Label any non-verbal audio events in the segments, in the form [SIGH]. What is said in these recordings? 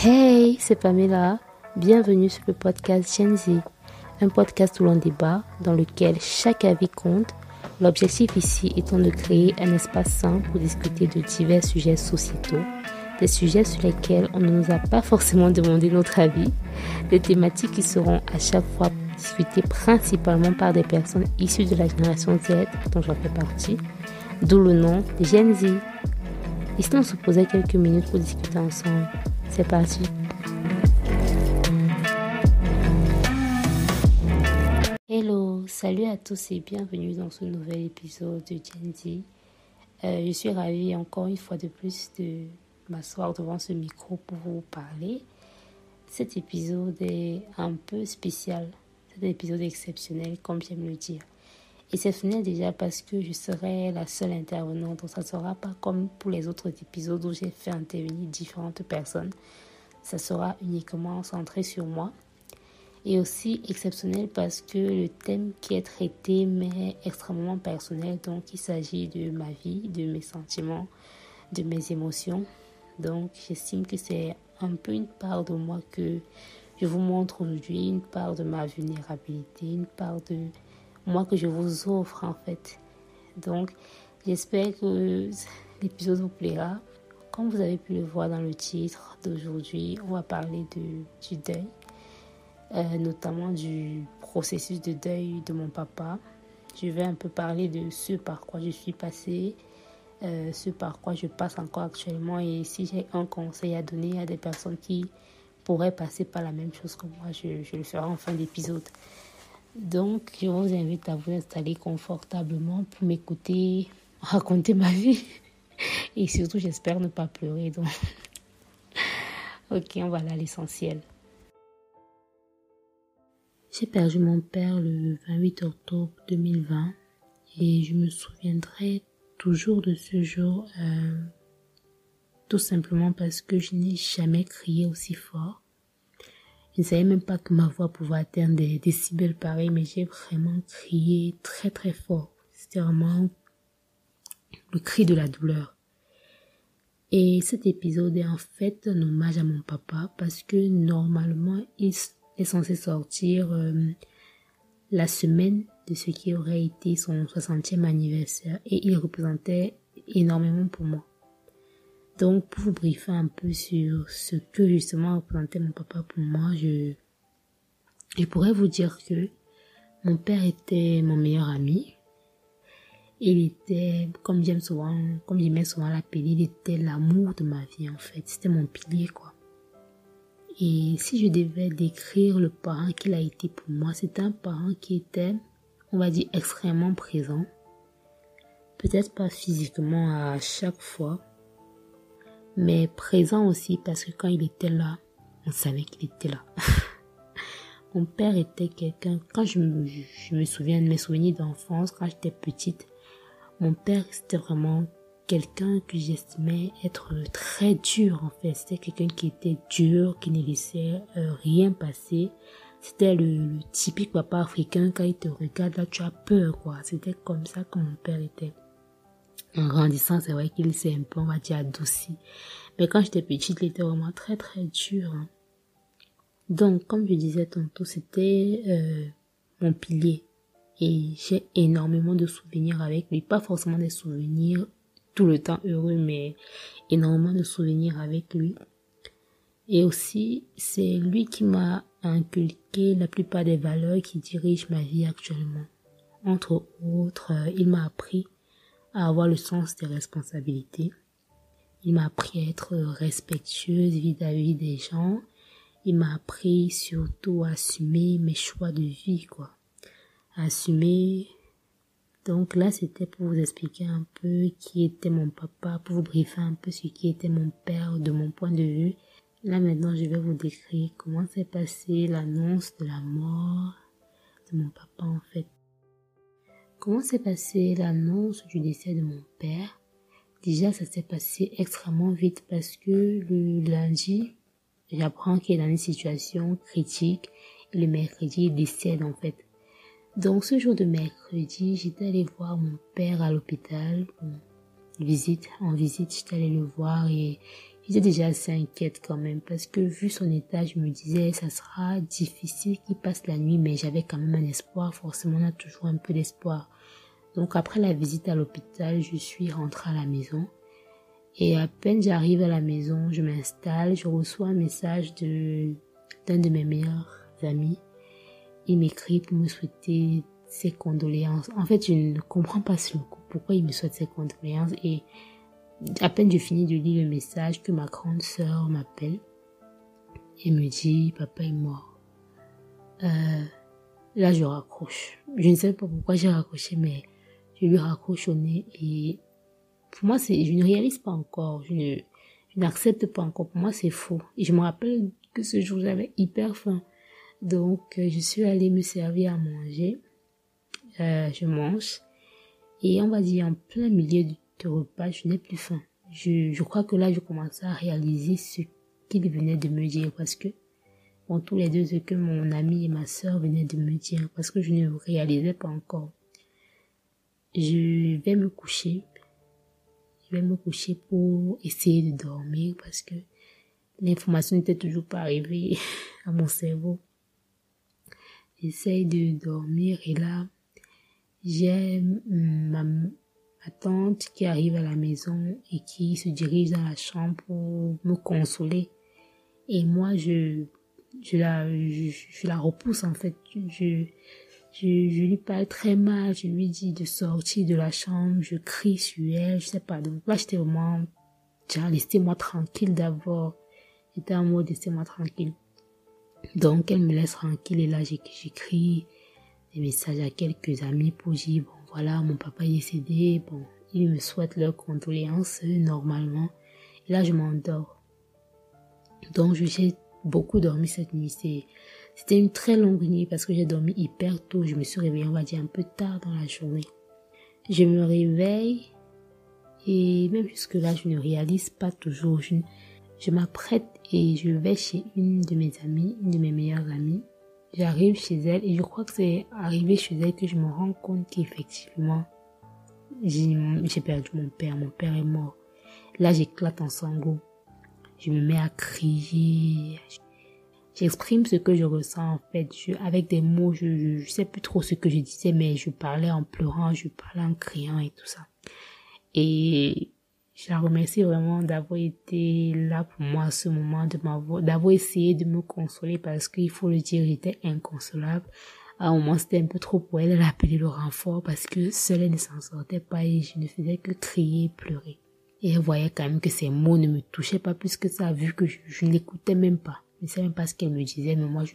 Hey, c'est Pamela. Bienvenue sur le podcast Gen Z, un podcast où l'on débat, dans lequel chaque avis compte. L'objectif ici étant de créer un espace sain pour discuter de divers sujets sociétaux, des sujets sur lesquels on ne nous a pas forcément demandé notre avis, des thématiques qui seront à chaque fois discutées principalement par des personnes issues de la génération Z, dont j'en fais partie, d'où le nom Gen Z. Ici, on se posait quelques minutes pour discuter ensemble. C'est parti. Hello, salut à tous et bienvenue dans ce nouvel épisode de Gen Z. Euh, je suis ravie encore une fois de plus de m'asseoir devant ce micro pour vous parler. Cet épisode est un peu spécial. C'est un épisode exceptionnel, comme j'aime le dire. Exceptionnel déjà parce que je serai la seule intervenante. Donc ça ne sera pas comme pour les autres épisodes où j'ai fait intervenir différentes personnes. Ça sera uniquement centré sur moi. Et aussi exceptionnel parce que le thème qui est traité m'est extrêmement personnel. Donc il s'agit de ma vie, de mes sentiments, de mes émotions. Donc j'estime que c'est un peu une part de moi que je vous montre aujourd'hui, une part de ma vulnérabilité, une part de moi que je vous offre en fait. Donc, j'espère que l'épisode vous plaira. Comme vous avez pu le voir dans le titre d'aujourd'hui, on va parler de, du deuil, euh, notamment du processus de deuil de mon papa. Je vais un peu parler de ce par quoi je suis passée, euh, ce par quoi je passe encore actuellement et si j'ai un conseil à donner à des personnes qui pourraient passer par la même chose que moi, je, je le ferai en fin d'épisode. Donc, je vous invite à vous installer confortablement pour m'écouter raconter ma vie. Et surtout, j'espère ne pas pleurer. Donc, ok, on va là l'essentiel. J'ai perdu mon père le 28 octobre 2020 et je me souviendrai toujours de ce jour euh, tout simplement parce que je n'ai jamais crié aussi fort. Je ne savais même pas que ma voix pouvait atteindre des décibels pareils, mais j'ai vraiment crié très très fort. C'était vraiment le cri de la douleur. Et cet épisode est en fait un hommage à mon papa parce que normalement il est censé sortir euh, la semaine de ce qui aurait été son 60e anniversaire et il représentait énormément pour moi. Donc, pour vous briefer un peu sur ce que justement représentait mon papa pour moi, je, je pourrais vous dire que mon père était mon meilleur ami. Il était, comme j'aime souvent, comme j'aimais souvent l'appeler, il était l'amour de ma vie en fait. C'était mon pilier quoi. Et si je devais décrire le parent qu'il a été pour moi, c'était un parent qui était, on va dire, extrêmement présent. Peut-être pas physiquement à chaque fois, mais présent aussi parce que quand il était là, on savait qu'il était là. [LAUGHS] Mon père était quelqu'un, quand je me, je me souviens de mes souvenirs d'enfance, quand j'étais petite, mon père c'était vraiment quelqu'un que j'estimais être très dur en fait. C'était quelqu'un qui était dur, qui ne laissait euh, rien passer. C'était le, typique papa africain, quand il te regarde là, tu as peur quoi. C'était comme ça que mon père était. En grandissant, c'est vrai qu'il s'est un peu, on va dire, adouci. Mais quand j'étais petite, il était vraiment très très dur. Hein. Donc, comme je disais tantôt, c'était euh, mon pilier. Et j'ai énormément de souvenirs avec lui. Pas forcément des souvenirs tout le temps heureux, mais énormément de souvenirs avec lui. Et aussi, c'est lui qui m'a inculqué la plupart des valeurs qui dirigent ma vie actuellement. Entre autres, euh, il m'a appris à avoir le sens des responsabilités. Il m'a appris à être respectueuse vis-à-vis des gens. Il m'a appris surtout à assumer mes choix de vie, quoi. assumer. Donc là, c'était pour vous expliquer un peu qui était mon papa, pour vous briefer un peu ce qui était mon père de mon point de vue. Là maintenant, je vais vous décrire comment s'est passé l'annonce de la mort de mon papa en fait. Comment s'est passée l'annonce du décès de mon père? Déjà, ça s'est passé extrêmement vite parce que le lundi, j'apprends qu'il est dans une situation critique et le mercredi, il décède en fait. Donc ce jour de mercredi, j'étais allée voir mon père à l'hôpital. Visite, en visite, j'étais allée le voir et J'étais déjà assez inquiète quand même parce que vu son état, je me disais ça sera difficile qu'il passe la nuit, mais j'avais quand même un espoir. Forcément, on a toujours un peu d'espoir. Donc après la visite à l'hôpital, je suis rentrée à la maison. Et à peine j'arrive à la maison, je m'installe, je reçois un message de d'un de mes meilleurs amis. Il m'écrit pour me souhaiter ses condoléances. En fait, je ne comprends pas ce pourquoi il me souhaite ses condoléances? Et à peine je finis de lire le message que ma grande sœur m'appelle et me dit papa est mort. Euh, là je raccroche. Je ne sais pas pourquoi j'ai raccroché mais je lui raccroche au nez et pour moi c'est je ne réalise pas encore, je ne je n'accepte pas encore. Pour moi c'est faux et je me rappelle que ce jour j'avais hyper faim. Donc euh, je suis allée me servir à manger. Euh, je mange et on va dire en plein milieu du repas, je n'ai plus faim. Je, crois que là, je commençais à réaliser ce qu'il venait de me dire parce que, bon, tous les deux, ce que mon ami et ma soeur venaient de me dire parce que je ne réalisais pas encore. Je vais me coucher. Je vais me coucher pour essayer de dormir parce que l'information n'était toujours pas arrivée [LAUGHS] à mon cerveau. J'essaye de dormir et là, j'ai ma, tante qui arrive à la maison et qui se dirige dans la chambre pour me consoler. Et moi, je, je la, je, la repousse en fait. Je, je, je lui parle très mal. Je lui dis de sortir de la chambre. Je crie sur elle. Je sais pas. Donc là, j'étais vraiment, tiens, laissez-moi tranquille d'abord. J'étais en mode laissez-moi tranquille. Donc, elle me laisse tranquille et là, j'écris des messages à quelques amis pour dire, bon, voilà, mon papa est décédé, bon, il me souhaite leurs condoléances normalement. Et là, je m'endors. Donc, j'ai beaucoup dormi cette nuit. C'était une très longue nuit parce que j'ai dormi hyper tôt. Je me suis réveillée, on va dire, un peu tard dans la journée. Je me réveille et même jusque là, je ne réalise pas toujours. Je, je m'apprête et je vais chez une de mes amies, une de mes meilleures amies. J'arrive chez elle et je crois que c'est arrivé chez elle que je me rends compte qu'effectivement, j'ai perdu mon père, mon père est mort. Là, j'éclate en sanglots. Je me mets à crier. J'exprime ce que je ressens en fait. Je, avec des mots, je, je, sais plus trop ce que je disais, mais je parlais en pleurant, je parlais en criant et tout ça. Et je la remercie vraiment d'avoir été là pour moi à ce moment, d'avoir essayé de me consoler parce qu'il faut le dire, j'étais inconsolable. À un moment, c'était un peu trop pour elle. Elle a appelé le renfort parce que seule elle ne s'en sortait pas et je ne faisais que crier et pleurer. Et elle voyait quand même que ces mots ne me touchaient pas plus que ça, vu que je, je n'écoutais même pas. Je ne sais même pas ce qu'elle me disait, mais moi, je,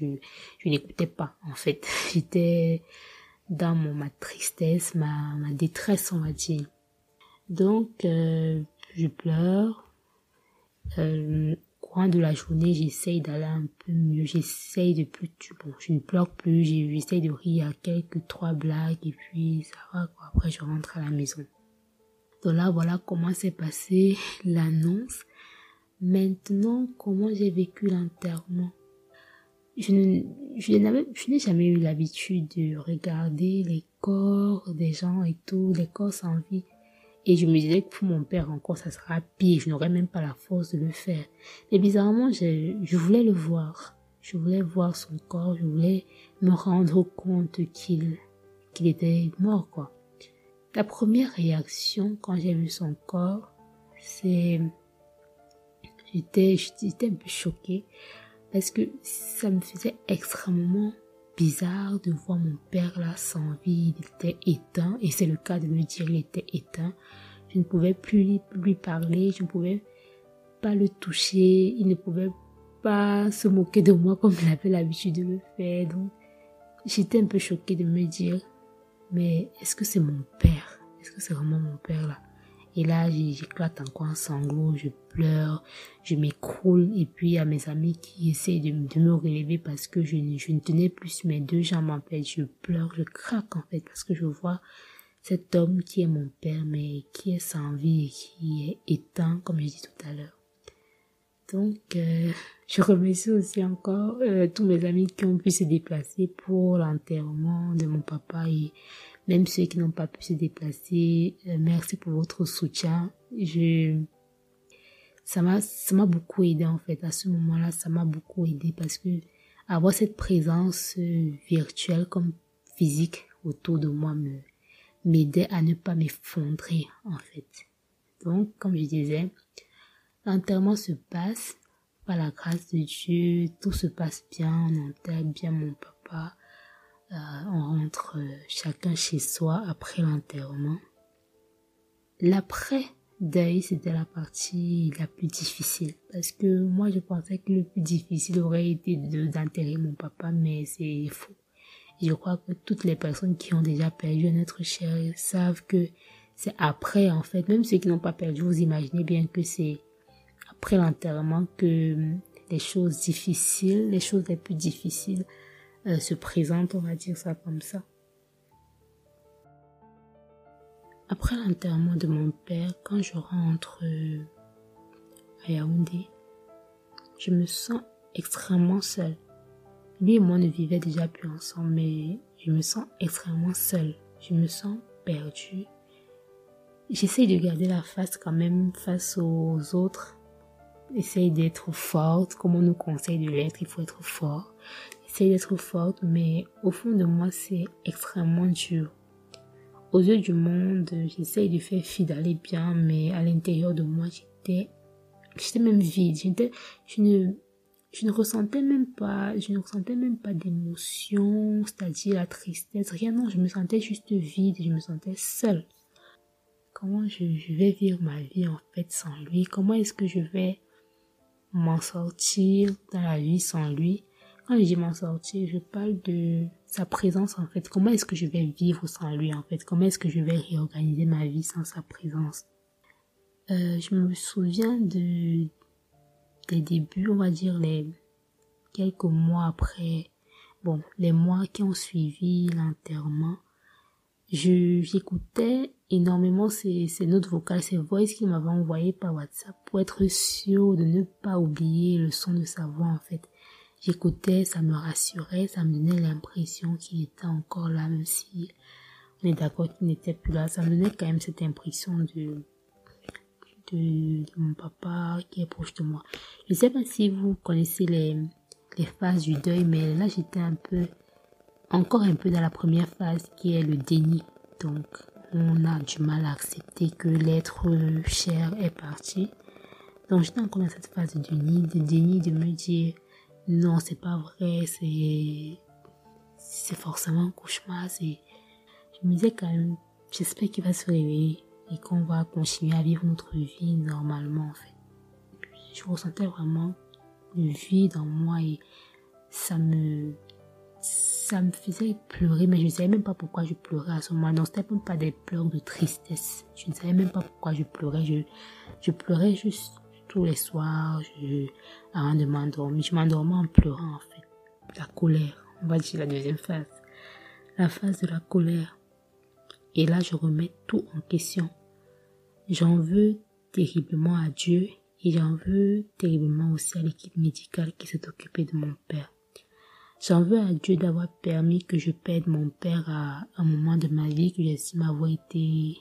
je n'écoutais pas, en fait. [LAUGHS] J'étais dans mon, ma tristesse, ma, ma détresse, on va dire. Donc, euh, je pleure. Euh, courant de la journée, j'essaye d'aller un peu mieux. J'essaye de plus, bon, je ne pleure plus. J'essaye de rire à quelques trois blagues et puis ça va quoi. Après, je rentre à la maison. Donc là, voilà comment s'est passée [LAUGHS] l'annonce. Maintenant, comment j'ai vécu l'enterrement? Je je n'ai jamais eu l'habitude de regarder les corps des gens et tout, les corps sans vie. Et je me disais que pour mon père encore, ça sera pire. Je n'aurais même pas la force de le faire. Mais bizarrement, je, je voulais le voir. Je voulais voir son corps. Je voulais me rendre compte qu'il, qu'il était mort, quoi. La première réaction quand j'ai vu son corps, c'est, j'étais, j'étais un peu choquée parce que ça me faisait extrêmement bizarre de voir mon père là sans vie, il était éteint, et c'est le cas de me dire il était éteint. Je ne pouvais plus lui, parler, je ne pouvais pas le toucher, il ne pouvait pas se moquer de moi comme il avait l'habitude de le faire. Donc, j'étais un peu choquée de me dire, mais est-ce que c'est mon père? Est-ce que c'est vraiment mon père là? Et là, j'éclate encore en sanglots, je pleure, je m'écroule. Et puis, a mes amis qui essaient de, me relever parce que je, ne tenais plus mes deux jambes en fait. Je pleure, je craque en fait parce que je vois cet homme qui est mon père, mais qui est sans vie et qui est éteint, comme je dis tout à l'heure. Donc, euh, [LAUGHS] je remercie aussi encore euh, tous mes amis qui ont pu se déplacer pour l'enterrement de mon papa et même ceux qui n'ont pas pu se déplacer, euh, merci pour votre soutien. Je, ça m'a, ça m'a beaucoup aidé en fait. À ce moment-là, ça m'a beaucoup aidé parce que avoir cette présence euh, virtuelle comme physique autour de moi me, m'aidait à ne pas m'effondrer en fait. Donc, comme je disais, l'enterrement se passe par la grâce de Dieu, tout se passe bien, on enterre bien mon papa, on rentre euh, chacun chez soi après l'enterrement. L'après deuil, c'était la partie la plus difficile parce que moi je pensais que le plus difficile aurait été d'enterrer mon papa, mais c'est faux. je crois que toutes les personnes qui ont déjà perdu un être cher savent que c'est après en fait, même ceux qui n'ont pas perdu, vous imaginez bien que c'est après l'enterrement que les choses difficiles, les choses les plus difficiles euh, se présentent, on va dire ça comme ça. Après l'enterrement de mon père, quand je rentre euh, à Yaoundé, je me sens extrêmement seule. Lui et moi ne vivaient déjà plus ensemble, mais je me sens extrêmement seule. Je me sens perdue. J'essaye de garder la face quand même face aux autres, essaye d'être forte, comme on nous conseille de l'être, il faut être fort. Essaye d'être forte, mais au fond de moi, c'est extrêmement dur. Aux yeux du monde, j'essaye de faire fi d'aller bien, mais à l'intérieur de moi, j'étais, j'étais même vide. J'étais, je ne, je ne ressentais même pas, je ne ressentais même pas d'émotion, c'est-à-dire la tristesse, rien, non, je me sentais juste vide, je me sentais seule. Comment je, je vais vivre ma vie en fait sans lui? Comment est-ce que je vais m'en sortir dans la vie sans lui? Quand je dis m'en sortir, je parle de sa présence en fait. Comment est-ce que je vais vivre sans lui en fait? Comment est-ce que je vais réorganiser ma vie sans sa présence? Euh, Je me souviens de des débuts, on va dire les quelques mois après, bon, les mois qui ont suivi l'enterrement. J'écoutais énormément ces, ces notes vocales, ces voices qu'il m'avait envoyées par WhatsApp pour être sûr de ne pas oublier le son de sa voix en fait. J'écoutais, ça me rassurait, ça me donnait l'impression qu'il était encore là, même si on est d'accord qu'il n'était plus là. Ça me donnait quand même cette impression de, de, mon papa qui est proche de moi. Je sais pas si vous connaissez les, les phases du deuil, mais là j'étais un peu, encore un peu dans la première phase qui est le déni. Donc, on a du mal à accepter que l'être cher est parti. Donc j'étais encore dans cette phase de déni, de déni, de me dire non, c'est pas vrai, c'est forcément un cauchemar. Je me disais quand même, j'espère qu'il va se réveiller et qu'on va continuer à vivre notre vie normalement en fait. Je ressentais vraiment le vide en moi et ça me ça me faisait pleurer, mais je ne savais même pas pourquoi je pleurais à ce moment. Non, c'était même pas des pleurs de tristesse. Je ne savais même pas pourquoi je pleurais. Je, je pleurais juste tous les soirs, je, avant de m'endormir. Je m'endormais en pleurant, en fait. La colère. On va dire la deuxième phase. La phase de la colère. Et là, je remets tout en question. J'en veux terriblement à Dieu et j'en veux terriblement aussi à l'équipe médicale qui s'est occupée de mon père. J'en veux à Dieu d'avoir permis que je perde mon père à un moment de ma vie que j'estime avoir été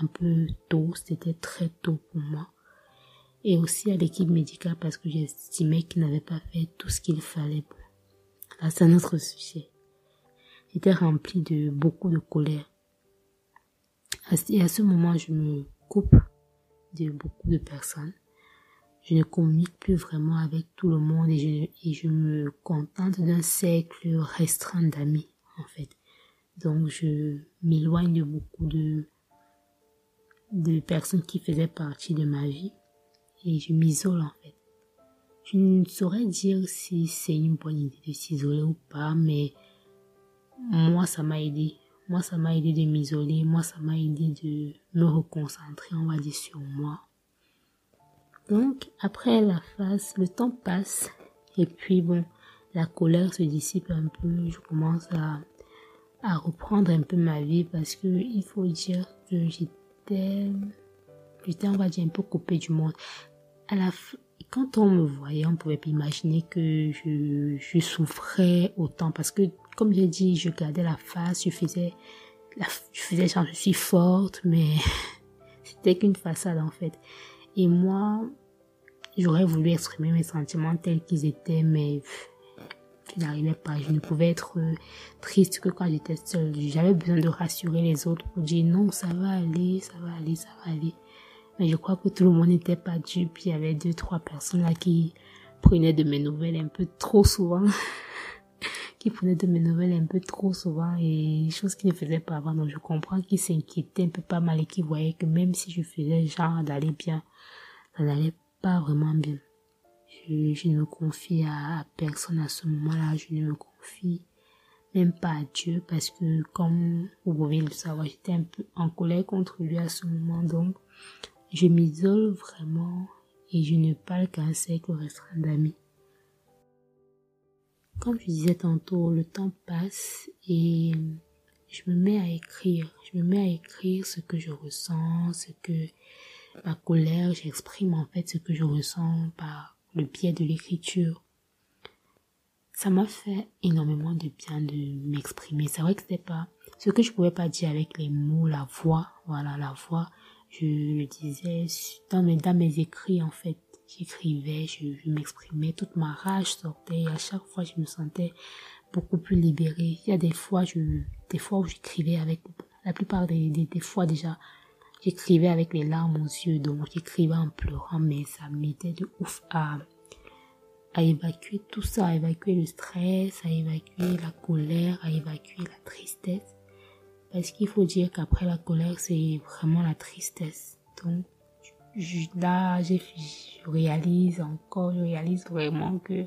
un peu tôt, c'était très tôt pour moi. Et aussi à l'équipe médicale parce que j'estimais qu'il n'avait pas fait tout ce qu'il fallait. Là, c'est un autre sujet. J'étais rempli de beaucoup de colère. Et à ce moment, je me coupe de beaucoup de personnes je ne communique plus vraiment avec tout le monde et je, et je me contente d'un cercle restreint d'amis, en fait. Donc, je m'éloigne de beaucoup de, de personnes qui faisaient partie de ma vie et je m'isole, en fait. Je ne saurais dire si c'est une bonne idée de s'isoler ou pas, mais moi, ça m'a aidé. Moi, ça m'a aidé de m'isoler. Moi, ça m'a aidé de me reconcentrer, on va dire, sur moi donc, après la phase, le temps passe. Et puis, bon, la colère se dissipe un peu. Je commence à, à reprendre un peu ma vie parce que il faut dire que j'étais, j'étais, on va dire, un peu coupée du monde. À la quand on me voyait, on pouvait pas imaginer que je, souffrais autant parce que, comme j'ai dit, je gardais la face, je faisais, je faisais genre, je suis forte, mais [LAUGHS] c'était qu'une façade en fait. Et moi, j'aurais voulu exprimer mes sentiments tels qu'ils étaient, mais je n'arrivais pas. Je ne pouvais être euh, triste que quand j'étais seule. J'avais besoin de rassurer les autres pour dire non, ça va aller, ça va aller, ça va aller. Mais je crois que tout le monde n'était pas dupe. Il y avait deux, trois personnes là qui prenaient de mes nouvelles un peu trop souvent. [LAUGHS] qui prenaient de mes nouvelles un peu trop souvent et choses qu'ils ne faisaient pas avant. Donc je comprends qu'ils s'inquiétaient un peu pas mal et qu'ils voyaient que même si je faisais genre d'aller bien, ça n'allait pas vraiment bien. Je, ne me confie à, personne à ce moment-là. Je ne me confie même pas à Dieu parce que comme vous pouvez le savoir, j'étais un peu en colère contre lui à ce moment. Donc je m'isole vraiment et je ne parle qu'à un cercle restreint d'amis. Comme je disais tantôt, le temps passe et je me mets à écrire. Je me mets à écrire ce que je ressens, ce que ma colère, j'exprime en fait ce que je ressens par le biais de l'écriture. Ça m'a fait énormément de bien de m'exprimer. C'est vrai que c'était pas ce que je pouvais pas dire avec les mots, la voix, voilà, la voix. Je le disais dans mes, écrits en fait j'écrivais, je, m'exprimais, toute ma rage sortait et à chaque fois je me sentais beaucoup plus libérée. Il y a des fois, je, des fois où j'écrivais avec, la plupart des, des, fois déjà, j'écrivais avec les larmes aux yeux, donc j'écrivais en pleurant, mais ça m'aidait de ouf à, à évacuer tout ça, à évacuer le stress, à évacuer la colère, à évacuer la tristesse. Parce qu'il faut dire qu'après la colère, c'est vraiment la tristesse. Donc, là, je, réalise encore, je réalise vraiment que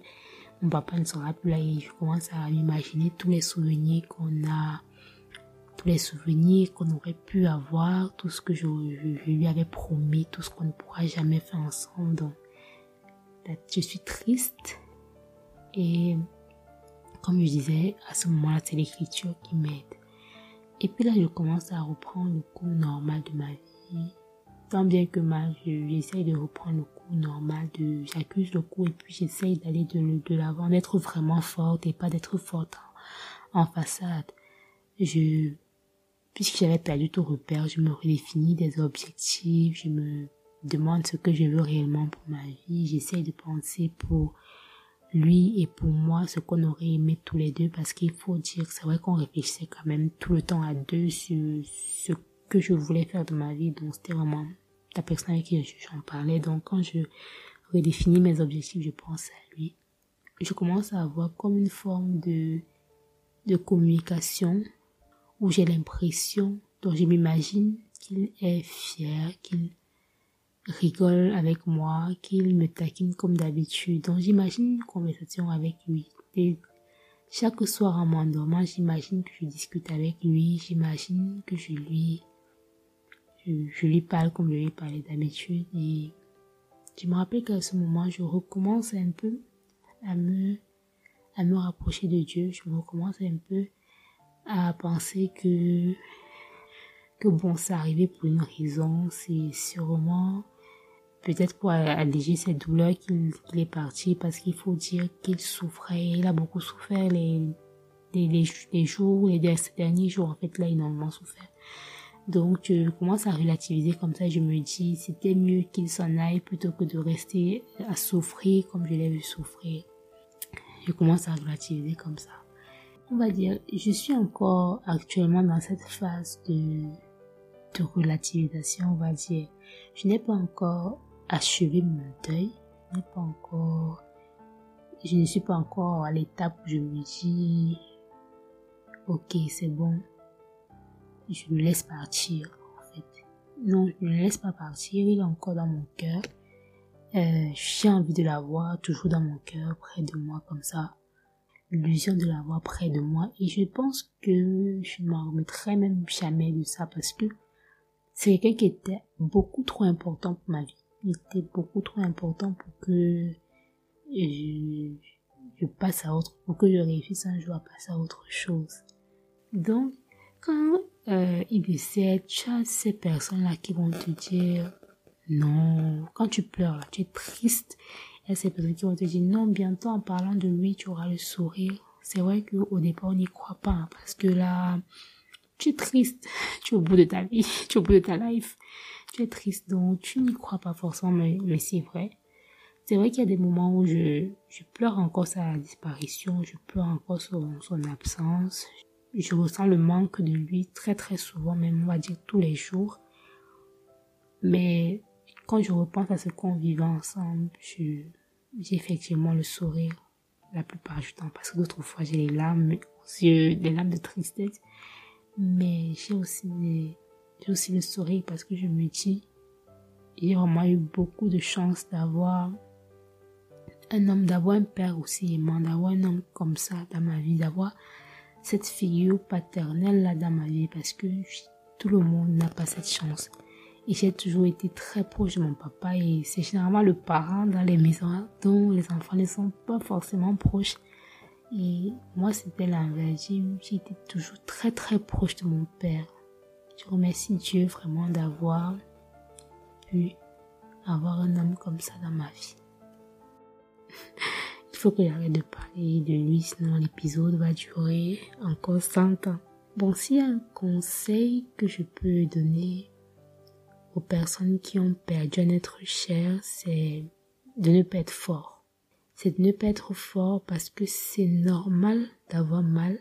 mon papa ne sera plus là et je commence à m'imaginer tous les souvenirs qu'on a, tous les souvenirs qu'on aurait pu avoir, tout ce que je, lui avais promis, tout ce qu'on ne pourra jamais faire ensemble. Donc, je suis triste et comme je disais, à ce moment-là, c'est l'écriture qui m'aide. Et puis là, je commence à reprendre le cours normal de ma vie tant bien que mal, j'essaye de reprendre le coup normal, de, j'accuse le coup et puis j'essaye d'aller de, l'avant, d'être vraiment forte et pas d'être forte en, façade. Puisque j'avais perdu tout repère, je me redéfinis des objectifs, je me demande ce que je veux réellement pour ma vie, j'essaye de penser pour lui et pour moi ce qu'on aurait aimé tous les deux parce qu'il faut dire c'est vrai qu'on réfléchissait quand même tout le temps à deux sur ce que je voulais faire de ma vie donc c'était vraiment la personne avec qui j'en parlais. Donc quand je redéfinis mes objectifs, je pense à lui. Je commence à avoir comme une forme de, de communication où j'ai l'impression, dont je m'imagine qu'il est fier, qu'il rigole avec moi, qu'il me taquine comme d'habitude. Donc j'imagine une conversation avec lui. Chaque soir en m'endormant, j'imagine que je discute avec lui, j'imagine que je lui je, lui parle comme je lui parlais d'habitude et je me rappelle qu'à ce moment, je recommence un peu à me, à me rapprocher de Dieu. Je me recommence un peu à penser que, que bon, ça arrivait pour une raison. C'est sûrement peut-être pour alléger cette douleur qu'il est parti parce qu'il faut dire qu'il souffrait. Il a beaucoup souffert les, les, les, les jours, les derniers jours. En fait, là, il a énormément souffert. Donc je commence à relativiser comme ça, je me dis c'était mieux qu'il s'en aille plutôt que de rester à souffrir comme je l'ai vu souffrir. Je commence à relativiser comme ça. On va dire, je suis encore actuellement dans cette phase de, de relativisation, on va dire. Je n'ai pas encore achevé mon deuil, je pas encore, je ne suis pas encore à l'étape où je me dis, ok, c'est bon, je le laisse partir, en fait. Non, je ne le laisse pas partir, il est encore dans mon cœur. Euh, j'ai envie de l'avoir toujours dans mon cœur, près de moi, comme ça. L'illusion de l'avoir près de moi. Et je pense que je ne m'en remettrai même jamais de ça parce que c'est quelqu'un qui était beaucoup trop important pour ma vie. Était beaucoup trop important pour que je, passe à autre, pour que je réussisse un jour à passer à autre chose. Donc, quand euh, il décède, tu as ces personnes-là qui vont te dire non. Quand tu pleures, tu es triste. A ces personnes qui vont te dire non, bientôt en parlant de lui, tu auras le sourire. C'est vrai qu'au départ, on n'y croit pas hein, parce que là, tu es triste. [LAUGHS] Tu es au bout de ta vie, [LAUGHS] tu es au bout de ta life. Tu es triste, donc tu n'y crois pas forcément, mais, mais c'est vrai. C'est vrai qu'il y a des moments où je, je pleure encore sa disparition, je pleure encore son, son absence. Je ressens le manque de lui très très souvent, même on va dire tous les jours. Mais quand je repense à ce qu'on vivait ensemble, j'ai effectivement le sourire la plupart du temps parce que d'autres fois j'ai les larmes aux yeux, des larmes de tristesse. Mais j'ai aussi, j'ai aussi le sourire parce que je me dis, j'ai vraiment eu beaucoup de chance d'avoir un homme, d'avoir un père aussi aimant, d'avoir un homme comme ça dans ma vie, d'avoir cette figure paternelle là dans ma vie parce que tout le monde n'a pas cette chance. Et j'ai toujours été très proche de mon papa et c'est généralement le parent dans les maisons dont les enfants ne sont pas forcément proches. Et moi, c'était l'inverse. J'ai été toujours très très proche de mon père. Je remercie Dieu vraiment d'avoir pu avoir un homme comme ça dans ma vie. [LAUGHS] Il faut que j'arrête de parler de lui, sinon l'épisode va durer encore 100 ans. Bon, s'il y a un conseil que je peux donner aux personnes qui ont perdu un être cher, c'est de ne pas être fort. C'est de ne pas être fort parce que c'est normal d'avoir mal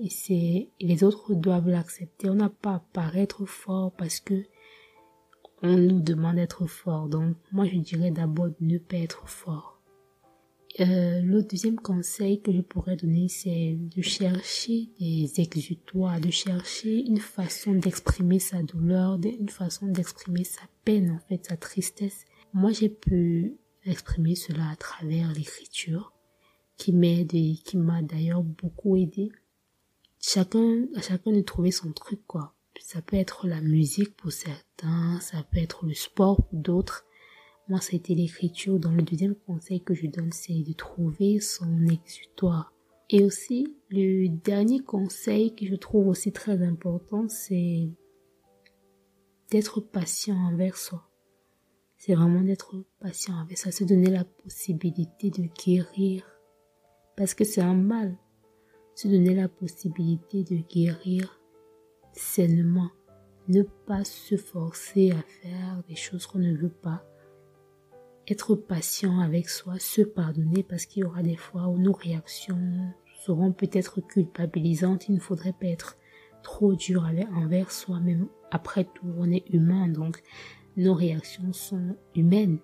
et les autres doivent l'accepter. On n'a pas à paraître fort parce que on nous demande d'être fort. Donc moi je dirais d'abord de ne pas être fort. Euh, le deuxième conseil que je pourrais donner, c'est de chercher des exutoires, de chercher une façon d'exprimer sa douleur, une façon d'exprimer sa peine, en fait, sa tristesse. Moi, j'ai pu exprimer cela à travers l'écriture, qui m'aide et qui m'a d'ailleurs beaucoup aidé. Chacun, à chacun de trouver son truc, quoi. Ça peut être la musique pour certains, ça peut être le sport pour d'autres. Moi, ça a été l'écriture. Dans le deuxième conseil que je donne, c'est de trouver son exutoire. Et aussi, le dernier conseil que je trouve aussi très important, c'est d'être patient envers soi. C'est vraiment d'être patient avec ça, se donner la possibilité de guérir. Parce que c'est un mal. Se donner la possibilité de guérir sainement. Ne pas se forcer à faire des choses qu'on ne veut pas être patient avec soi, se pardonner parce qu'il y aura des fois où nos réactions seront peut-être culpabilisantes. Il ne faudrait pas être trop dur envers soi-même. Après tout, on est humain, donc nos réactions sont humaines.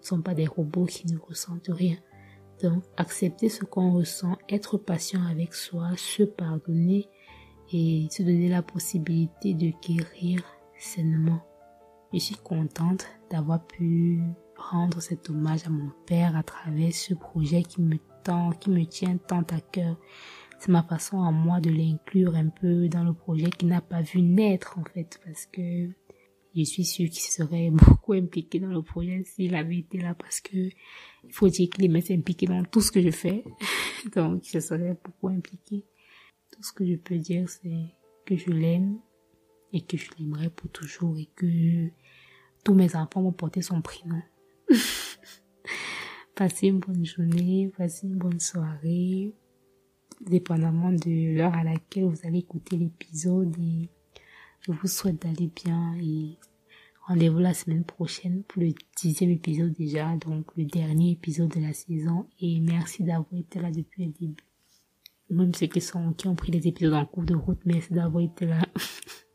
ne sont pas des robots qui ne ressentent rien. Donc, accepter ce qu'on ressent, être patient avec soi, se pardonner et se donner la possibilité de guérir sainement. Je suis contente d'avoir pu rendre cet hommage à mon père à travers ce projet qui me tend, qui me tient tant à cœur. C'est ma façon à moi de l'inclure un peu dans le projet qui n'a pas vu naître en fait parce que je suis sûre qu'il serait [LAUGHS] beaucoup impliqué dans le projet s'il avait été là parce que il faut dire qu'il est impliqué dans tout ce que je fais. [LAUGHS] Donc, je serais beaucoup impliqué. Tout ce que je peux dire, c'est que je l'aime et que je l'aimerai pour toujours et que tous mes enfants vont porter son prénom. [LAUGHS] passez une bonne journée, passez une bonne soirée, dépendamment de l'heure à laquelle vous allez écouter l'épisode je vous souhaite d'aller bien et rendez-vous la semaine prochaine pour le dixième épisode déjà, donc le dernier épisode de la saison et merci d'avoir été là depuis le début. Même ceux qui sont, qui ont pris les épisodes en cours de route, merci d'avoir été là. [LAUGHS]